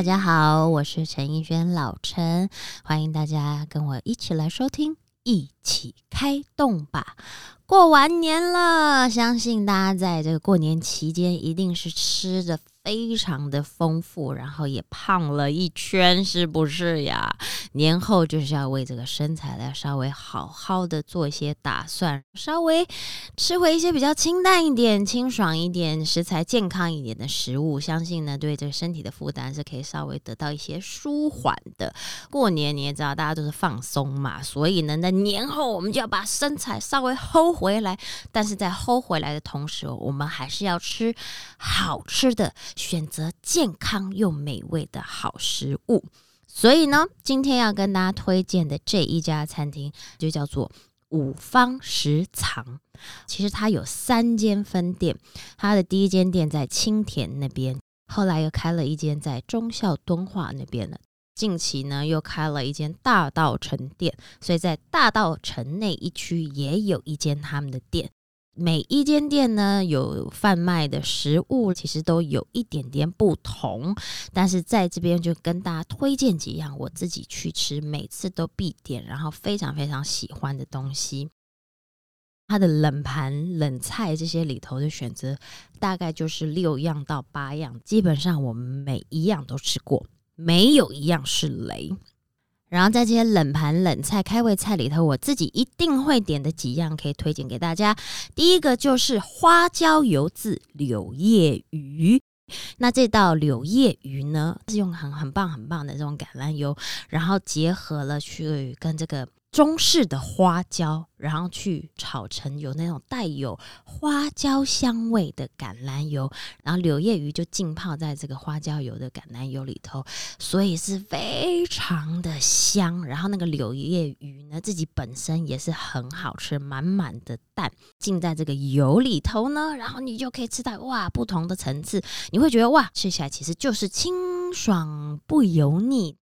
大家好，我是陈奕轩老陈，欢迎大家跟我一起来收听，一起开动吧。过完年了，相信大家在这个过年期间一定是吃着。非常的丰富，然后也胖了一圈，是不是呀？年后就是要为这个身材来稍微好好的做一些打算，稍微吃回一些比较清淡一点、清爽一点、食材健康一点的食物，相信呢对这个身体的负担是可以稍微得到一些舒缓的。过年你也知道，大家都是放松嘛，所以呢，在年后我们就要把身材稍微 hold 回来，但是在 hold 回来的同时，我们还是要吃好吃的。选择健康又美味的好食物，所以呢，今天要跟大家推荐的这一家餐厅就叫做五方食藏。其实它有三间分店，它的第一间店在青田那边，后来又开了一间在忠孝敦化那边的，近期呢又开了一间大道城店，所以在大道城内一区也有一间他们的店。每一间店呢，有贩卖的食物，其实都有一点点不同。但是在这边就跟大家推荐几样我自己去吃，每次都必点，然后非常非常喜欢的东西。它的冷盘、冷菜这些里头的选择，大概就是六样到八样，基本上我们每一样都吃过，没有一样是雷。然后在这些冷盘冷菜开胃菜里头，我自己一定会点的几样可以推荐给大家。第一个就是花椒油渍柳叶鱼，那这道柳叶鱼呢是用很很棒很棒的这种橄榄油，然后结合了去跟这个。中式的花椒，然后去炒成有那种带有花椒香味的橄榄油，然后柳叶鱼就浸泡在这个花椒油的橄榄油里头，所以是非常的香。然后那个柳叶鱼呢，自己本身也是很好吃，满满的蛋浸在这个油里头呢，然后你就可以吃到哇不同的层次，你会觉得哇吃起来其实就是清爽不油腻。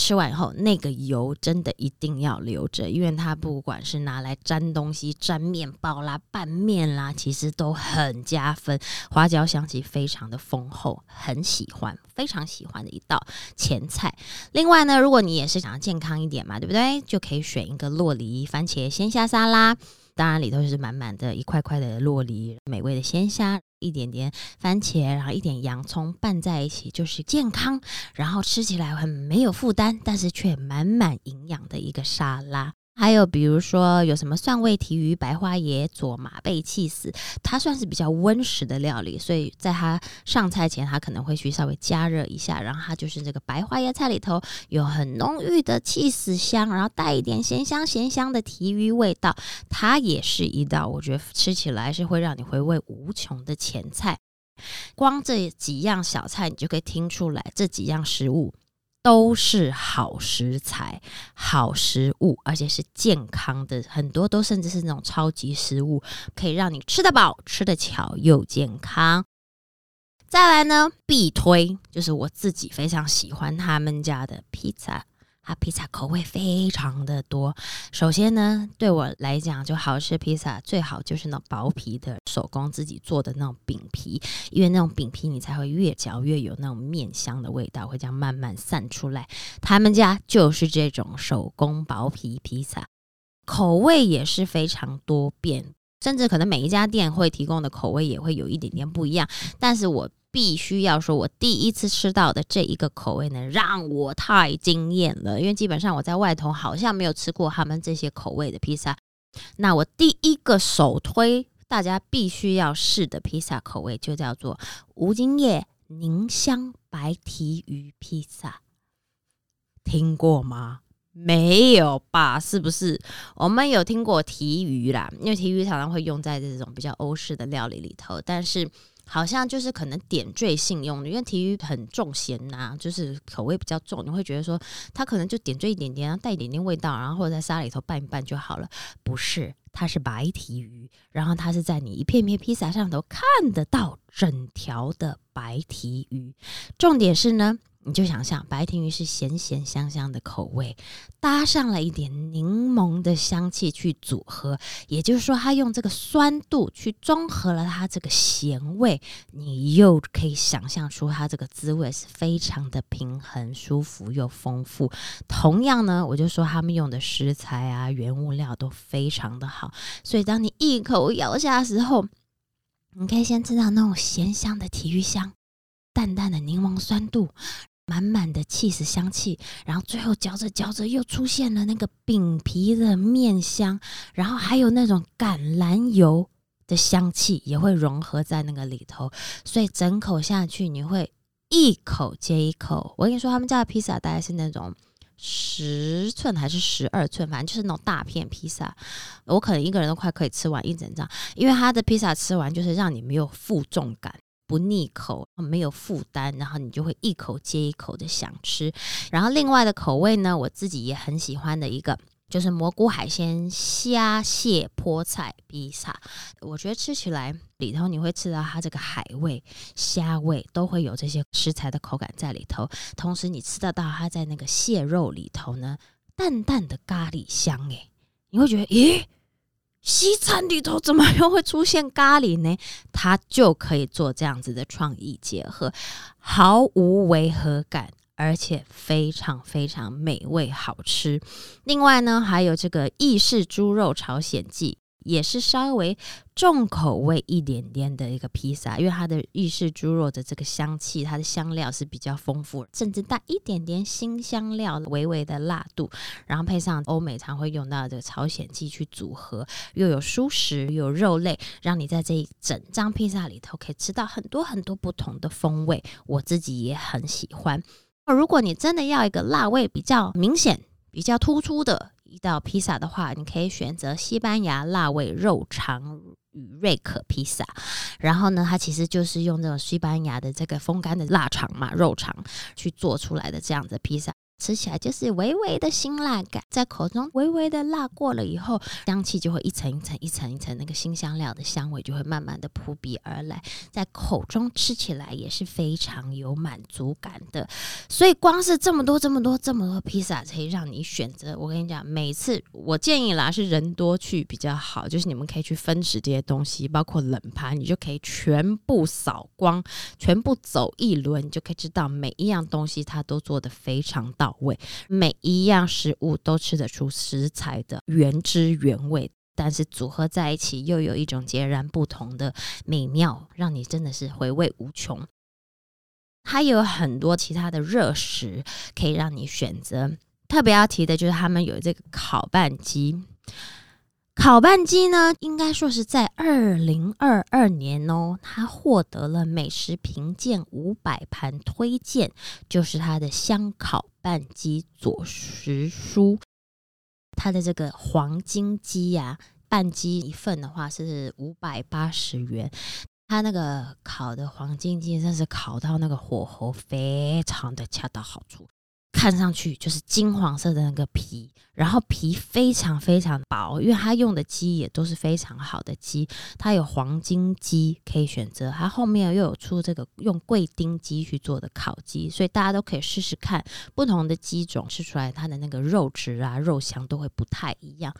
吃完以后，那个油真的一定要留着，因为它不管是拿来沾东西、沾面包啦、拌面啦，其实都很加分。花椒香气非常的丰厚，很喜欢，非常喜欢的一道前菜。另外呢，如果你也是想要健康一点嘛，对不对？就可以选一个洛梨番茄鲜虾沙拉。当然里头是满满的一块块的洛梨，美味的鲜虾，一点点番茄，然后一点洋葱拌在一起，就是健康，然后吃起来很没有负担，但是却满满营养的一个沙拉。还有比如说有什么蒜味提鱼、白花椰佐马贝气死，它算是比较温食的料理，所以在它上菜前，它可能会去稍微加热一下，然后它就是这个白花椰菜里头有很浓郁的气死香，然后带一点咸香咸香的提鱼味道，它也是一道我觉得吃起来是会让你回味无穷的前菜。光这几样小菜，你就可以听出来这几样食物。都是好食材、好食物，而且是健康的，很多都甚至是那种超级食物，可以让你吃得饱、吃得巧又健康。再来呢，必推就是我自己非常喜欢他们家的披萨。它披萨口味非常的多。首先呢，对我来讲，就好吃披萨最好就是那种薄皮的手工自己做的那种饼皮，因为那种饼皮你才会越嚼越有那种面香的味道，会这样慢慢散出来。他们家就是这种手工薄皮披萨，口味也是非常多变，甚至可能每一家店会提供的口味也会有一点点不一样。但是我必须要说，我第一次吃到的这一个口味呢，让我太惊艳了。因为基本上我在外头好像没有吃过他们这些口味的披萨。那我第一个首推大家必须要试的披萨口味，就叫做无精叶宁香白提鱼披萨。听过吗？没有吧？是不是？我们有听过提鱼啦，因为提鱼常常会用在这种比较欧式的料理里头，但是。好像就是可能点缀性用的，因为提鱼很重咸呐，就是口味比较重，你会觉得说它可能就点缀一点点，然后带一点点味道，然后或者在沙里头拌一拌就好了。不是，它是白提鱼，然后它是在你一片片披萨上头看得到整条的白提鱼。重点是呢，你就想象白庭鱼是咸咸香香的口味，搭上了一点柠檬的香气去组合，也就是说，它用这个酸度去中和了它这个咸味，你又可以想象出它这个滋味是非常的平衡、舒服又丰富。同样呢，我就说他们用的食材啊、原物料都非常的好，所以当你一口咬下的时候，你可以先吃到那种咸香的体育香，淡淡的柠檬酸度。满满的气死香气，然后最后嚼着嚼着又出现了那个饼皮的面香，然后还有那种橄榄油的香气也会融合在那个里头，所以整口下去你会一口接一口。我跟你说，他们家的披萨大概是那种十寸还是十二寸，反正就是那种大片披萨，我可能一个人都快可以吃完一整张，因为他的披萨吃完就是让你没有负重感。不腻口，没有负担，然后你就会一口接一口的想吃。然后另外的口味呢，我自己也很喜欢的一个，就是蘑菇海鲜虾蟹菠菜披萨。我觉得吃起来里头你会吃到它这个海味、虾味，都会有这些食材的口感在里头。同时你吃得到它在那个蟹肉里头呢，淡淡的咖喱香，诶，你会觉得，咦？西餐里头怎么又会出现咖喱呢？它就可以做这样子的创意结合，毫无违和感，而且非常非常美味好吃。另外呢，还有这个意式猪肉朝鲜记。也是稍微重口味一点点的一个披萨，因为它的意式猪肉的这个香气，它的香料是比较丰富，甚至带一点点新香料，微微的辣度，然后配上欧美常会用到的朝鲜蓟去组合，又有蔬食，又有肉类，让你在这一整张披萨里头可以吃到很多很多不同的风味。我自己也很喜欢。如果你真的要一个辣味比较明显、比较突出的。一道披萨的话，你可以选择西班牙辣味肉肠与瑞可披萨。然后呢，它其实就是用这种西班牙的这个风干的腊肠嘛，肉肠去做出来的这样子披萨。吃起来就是微微的辛辣感，在口中微微的辣过了以后，香气就会一层一层、一层一层，那个新香料的香味就会慢慢的扑鼻而来，在口中吃起来也是非常有满足感的。所以光是这么多、这么多、这么多披萨可以让你选择。我跟你讲，每次我建议啦，是人多去比较好，就是你们可以去分食这些东西，包括冷盘，你就可以全部扫光，全部走一轮，你就可以知道每一样东西它都做的非常到。味每一样食物都吃得出食材的原汁原味，但是组合在一起又有一种截然不同的美妙，让你真的是回味无穷。还有很多其他的热食可以让你选择，特别要提的就是他们有这个烤拌机。烤拌鸡呢，应该说是在二零二二年哦，它获得了美食评鉴五百盘推荐，就是它的香烤拌鸡佐食书。它的这个黄金鸡呀，拌鸡一份的话是五百八十元，它那个烤的黄金鸡真是烤到那个火候非常的恰到好处。看上去就是金黄色的那个皮，然后皮非常非常薄，因为它用的鸡也都是非常好的鸡，它有黄金鸡可以选择，它后面又有出这个用贵丁鸡去做的烤鸡，所以大家都可以试试看不同的鸡种，吃出来它的那个肉质啊、肉香都会不太一样。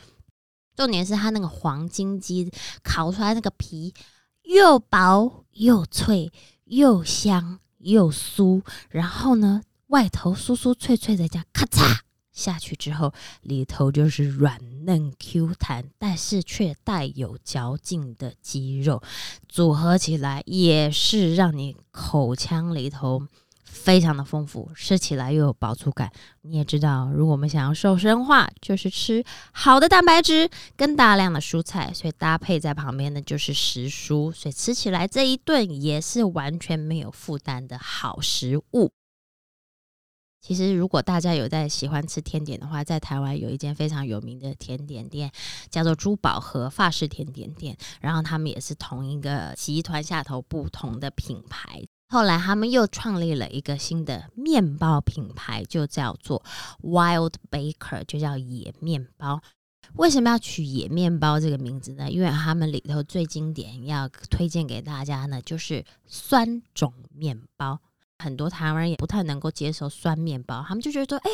重点是它那个黄金鸡烤出来那个皮又薄又脆又香又酥，然后呢。外头酥酥脆脆的，这样咔嚓下去之后，里头就是软嫩 Q 弹，但是却带有嚼劲的鸡肉，组合起来也是让你口腔里头非常的丰富，吃起来又有饱足感。你也知道，如果我们想要瘦身化，就是吃好的蛋白质跟大量的蔬菜，所以搭配在旁边的就是食蔬，所以吃起来这一顿也是完全没有负担的好食物。其实，如果大家有在喜欢吃甜点的话，在台湾有一间非常有名的甜点店，叫做珠宝盒法式甜点店。然后他们也是同一个集团下头不同的品牌。后来他们又创立了一个新的面包品牌，就叫做 Wild Baker，就叫野面包。为什么要取野面包这个名字呢？因为他们里头最经典要推荐给大家呢，就是酸种面包。很多台湾人也不太能够接受酸面包，他们就觉得说，哎，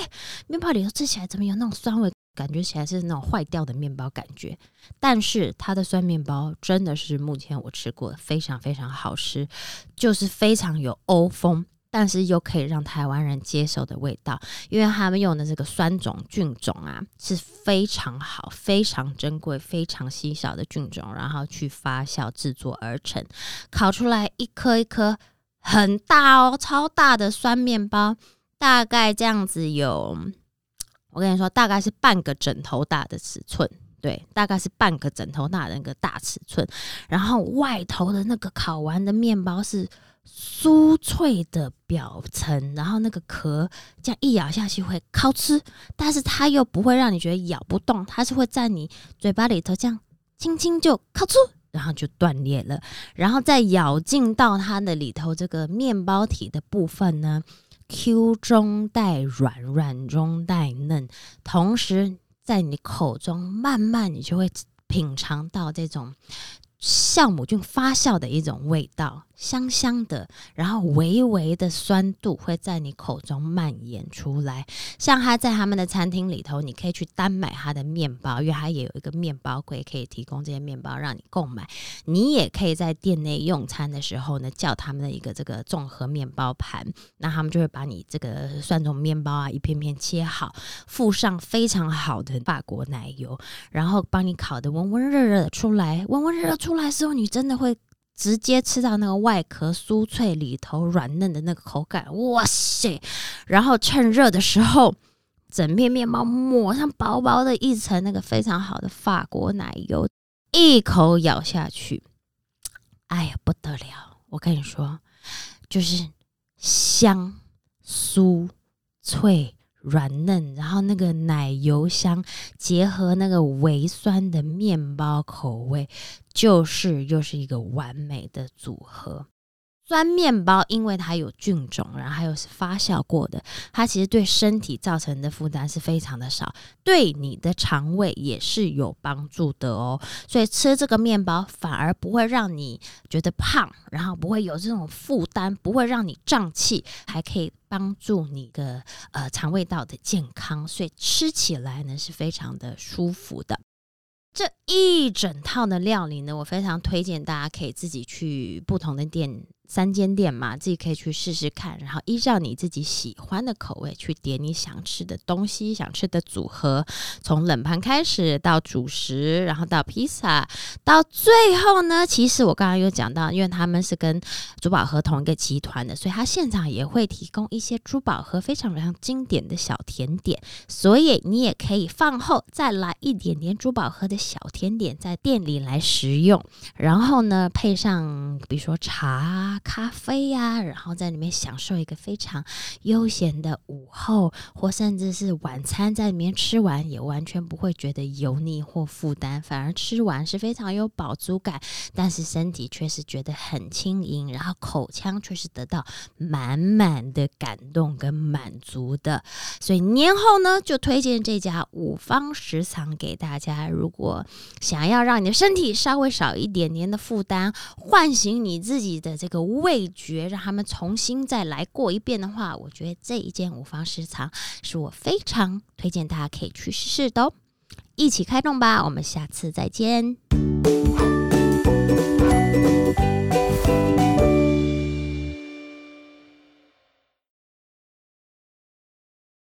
面包里头吃起来怎么有那种酸味？感觉起来是那种坏掉的面包感觉。但是它的酸面包真的是目前我吃过的非常非常好吃，就是非常有欧风，但是又可以让台湾人接受的味道。因为他们用的这个酸种菌种啊是非常好、非常珍贵、非常稀少的菌种，然后去发酵制作而成，烤出来一颗一颗。很大哦，超大的酸面包，大概这样子有，我跟你说，大概是半个枕头大的尺寸，对，大概是半个枕头大的那个大尺寸。然后外头的那个烤完的面包是酥脆的表层，然后那个壳这样一咬下去会烤吃，但是它又不会让你觉得咬不动，它是会在你嘴巴里头这样轻轻就烤出。然后就断裂了，然后再咬进到它的里头这个面包体的部分呢，Q 中带软，软中带嫩，同时在你口中慢慢你就会品尝到这种。酵母菌发酵的一种味道，香香的，然后微微的酸度会在你口中蔓延出来。像他在他们的餐厅里头，你可以去单买他的面包，因为他也有一个面包柜可以提供这些面包让你购买。你也可以在店内用餐的时候呢，叫他们的一个这个综合面包盘，那他们就会把你这个酸种面包啊一片片切好，附上非常好的法国奶油，然后帮你烤的温温热热的出来，温温热热。出来时候，你真的会直接吃到那个外壳酥脆、里头软嫩的那个口感，哇塞！然后趁热的时候，整片面包抹上薄薄的一层那个非常好的法国奶油，一口咬下去，哎呀不得了！我跟你说，就是香、酥、脆。软嫩，然后那个奶油香结合那个微酸的面包口味，就是又是一个完美的组合。酸面包，因为它有菌种，然后还有是发酵过的，它其实对身体造成的负担是非常的少，对你的肠胃也是有帮助的哦。所以吃这个面包反而不会让你觉得胖，然后不会有这种负担，不会让你胀气，还可以帮助你的呃肠胃道的健康，所以吃起来呢是非常的舒服的。这一整套的料理呢，我非常推荐大家可以自己去不同的店。三间店嘛，自己可以去试试看，然后依照你自己喜欢的口味去点你想吃的东西、想吃的组合，从冷盘开始到主食，然后到披萨，到最后呢，其实我刚刚有讲到，因为他们是跟珠宝盒同一个集团的，所以他现场也会提供一些珠宝盒非常非常经典的小甜点，所以你也可以饭后再来一点点珠宝盒的小甜点在店里来食用，然后呢，配上比如说茶。咖啡呀，然后在里面享受一个非常悠闲的午后，或甚至是晚餐，在里面吃完也完全不会觉得油腻或负担，反而吃完是非常有饱足感，但是身体却是觉得很轻盈，然后口腔却是得到满满的感动跟满足的。所以年后呢，就推荐这家五方食堂给大家。如果想要让你的身体稍微少一点点的负担，唤醒你自己的这个。味觉让他们重新再来过一遍的话，我觉得这一间五方食堂是我非常推荐大家可以去试试的哦。一起开动吧，我们下次再见。